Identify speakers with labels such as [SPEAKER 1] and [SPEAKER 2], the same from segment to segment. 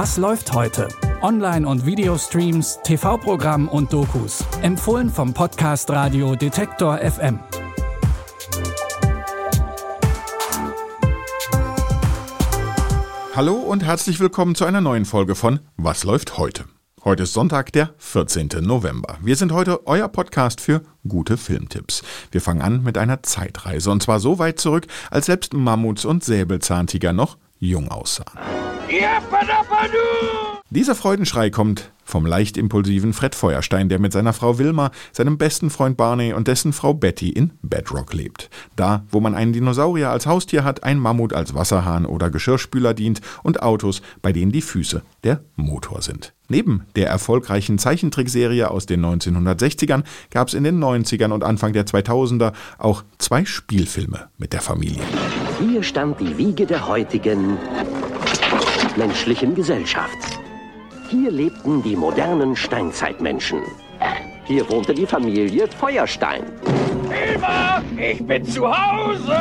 [SPEAKER 1] Was läuft heute? Online- und Videostreams, TV-Programm und Dokus. Empfohlen vom Podcast Radio Detektor FM.
[SPEAKER 2] Hallo und herzlich willkommen zu einer neuen Folge von Was läuft heute? Heute ist Sonntag, der 14. November. Wir sind heute euer Podcast für gute Filmtipps. Wir fangen an mit einer Zeitreise und zwar so weit zurück, als selbst Mammuts und Säbelzahntiger noch jung aussahen. Dieser Freudenschrei kommt vom leicht impulsiven Fred Feuerstein, der mit seiner Frau Wilma, seinem besten Freund Barney und dessen Frau Betty in Bedrock lebt. Da, wo man einen Dinosaurier als Haustier hat, ein Mammut als Wasserhahn oder Geschirrspüler dient und Autos, bei denen die Füße der Motor sind. Neben der erfolgreichen Zeichentrickserie aus den 1960ern gab es in den 90ern und Anfang der 2000er auch zwei Spielfilme mit der Familie.
[SPEAKER 3] Hier stand die Wiege der heutigen menschlichen Gesellschaft. Hier lebten die modernen Steinzeitmenschen. Hier wohnte die Familie Feuerstein.
[SPEAKER 4] Wilma, ich bin zu Hause!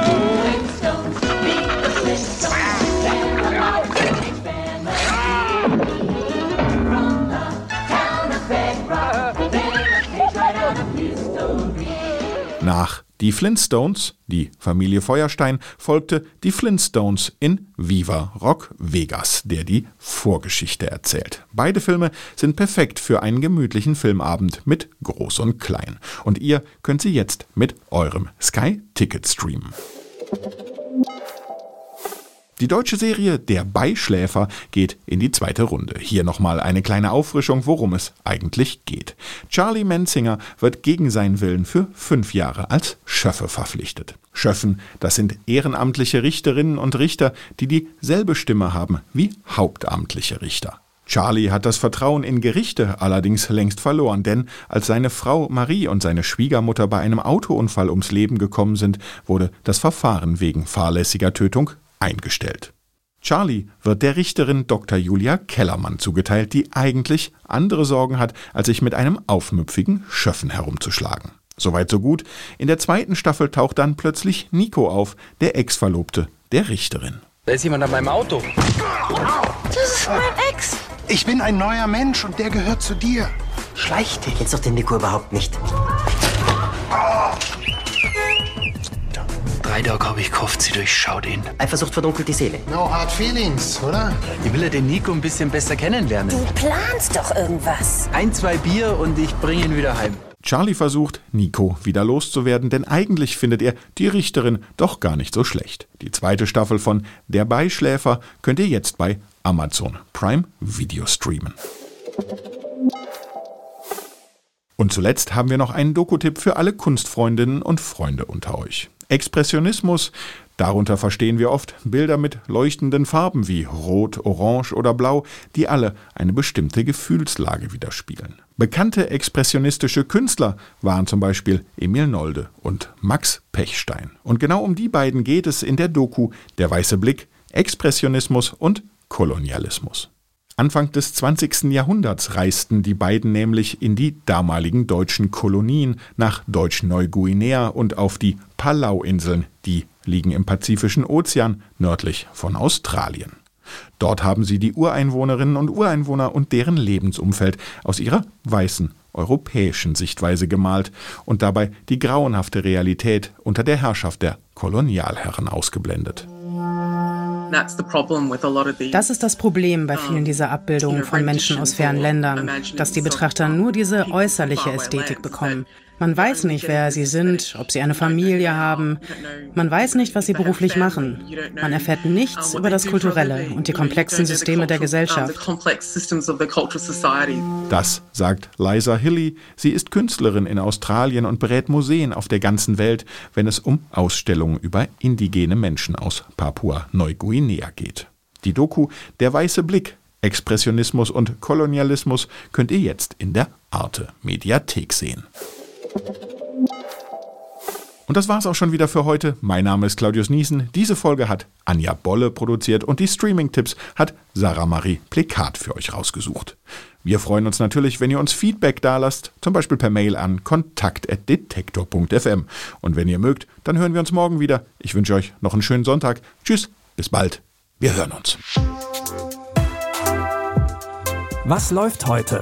[SPEAKER 2] Nach die Flintstones, die Familie Feuerstein, folgte die Flintstones in Viva Rock Vegas, der die Vorgeschichte erzählt. Beide Filme sind perfekt für einen gemütlichen Filmabend mit Groß und Klein. Und ihr könnt sie jetzt mit eurem Sky Ticket streamen. Die deutsche Serie Der Beischläfer geht in die zweite Runde. Hier nochmal eine kleine Auffrischung, worum es eigentlich geht. Charlie Menzinger wird gegen seinen Willen für fünf Jahre als Schöffe verpflichtet. Schöffen, das sind ehrenamtliche Richterinnen und Richter, die dieselbe Stimme haben wie hauptamtliche Richter. Charlie hat das Vertrauen in Gerichte allerdings längst verloren, denn als seine Frau Marie und seine Schwiegermutter bei einem Autounfall ums Leben gekommen sind, wurde das Verfahren wegen fahrlässiger Tötung eingestellt. Charlie wird der Richterin Dr. Julia Kellermann zugeteilt, die eigentlich andere Sorgen hat, als sich mit einem aufmüpfigen Schöffen herumzuschlagen. Soweit so gut. In der zweiten Staffel taucht dann plötzlich Nico auf, der Ex-Verlobte der Richterin.
[SPEAKER 5] Da ist jemand an meinem Auto.
[SPEAKER 6] Das ist mein Ex.
[SPEAKER 7] Ich bin ein neuer Mensch und der gehört zu dir.
[SPEAKER 3] Schleich dich. Kennst doch den Nico überhaupt nicht.
[SPEAKER 5] Dog habe ich gekauft, sie durchschaut ihn.
[SPEAKER 3] Eifersucht verdunkelt die Seele.
[SPEAKER 7] No hard feelings, oder?
[SPEAKER 5] Ich will ja den Nico ein bisschen besser kennenlernen.
[SPEAKER 6] Du planst doch irgendwas.
[SPEAKER 5] Ein, zwei Bier und ich bringe ihn wieder heim.
[SPEAKER 2] Charlie versucht, Nico wieder loszuwerden, denn eigentlich findet er die Richterin doch gar nicht so schlecht. Die zweite Staffel von Der Beischläfer könnt ihr jetzt bei Amazon Prime Video streamen. Und zuletzt haben wir noch einen Doku-Tipp für alle Kunstfreundinnen und Freunde unter euch. Expressionismus, darunter verstehen wir oft Bilder mit leuchtenden Farben wie Rot, Orange oder Blau, die alle eine bestimmte Gefühlslage widerspiegeln. Bekannte expressionistische Künstler waren zum Beispiel Emil Nolde und Max Pechstein. Und genau um die beiden geht es in der Doku Der weiße Blick, Expressionismus und Kolonialismus. Anfang des 20. Jahrhunderts reisten die beiden nämlich in die damaligen deutschen Kolonien nach Deutsch-Neuguinea und auf die Palau-Inseln, die liegen im Pazifischen Ozean nördlich von Australien. Dort haben sie die Ureinwohnerinnen und Ureinwohner und deren Lebensumfeld aus ihrer weißen europäischen Sichtweise gemalt und dabei die grauenhafte Realität unter der Herrschaft der Kolonialherren ausgeblendet.
[SPEAKER 8] Das ist das Problem bei vielen dieser Abbildungen von Menschen aus fernen Ländern, dass die Betrachter nur diese äußerliche Ästhetik bekommen. Man weiß nicht, wer sie sind, ob sie eine Familie haben. Man weiß nicht, was sie beruflich machen. Man erfährt nichts über das Kulturelle und die komplexen Systeme der Gesellschaft.
[SPEAKER 2] Das sagt Liza Hilly. Sie ist Künstlerin in Australien und berät Museen auf der ganzen Welt, wenn es um Ausstellungen über indigene Menschen aus Papua-Neuguinea geht. Die Doku Der weiße Blick Expressionismus und Kolonialismus könnt ihr jetzt in der Arte Mediathek sehen. Und das war's auch schon wieder für heute. Mein Name ist Claudius Niesen. Diese Folge hat Anja Bolle produziert und die Streaming-Tipps hat Sarah Marie Plekat für euch rausgesucht. Wir freuen uns natürlich, wenn ihr uns Feedback dalasst, zum Beispiel per Mail an kontakt.detektor.fm. Und wenn ihr mögt, dann hören wir uns morgen wieder. Ich wünsche euch noch einen schönen Sonntag. Tschüss, bis bald. Wir hören uns.
[SPEAKER 1] Was läuft heute?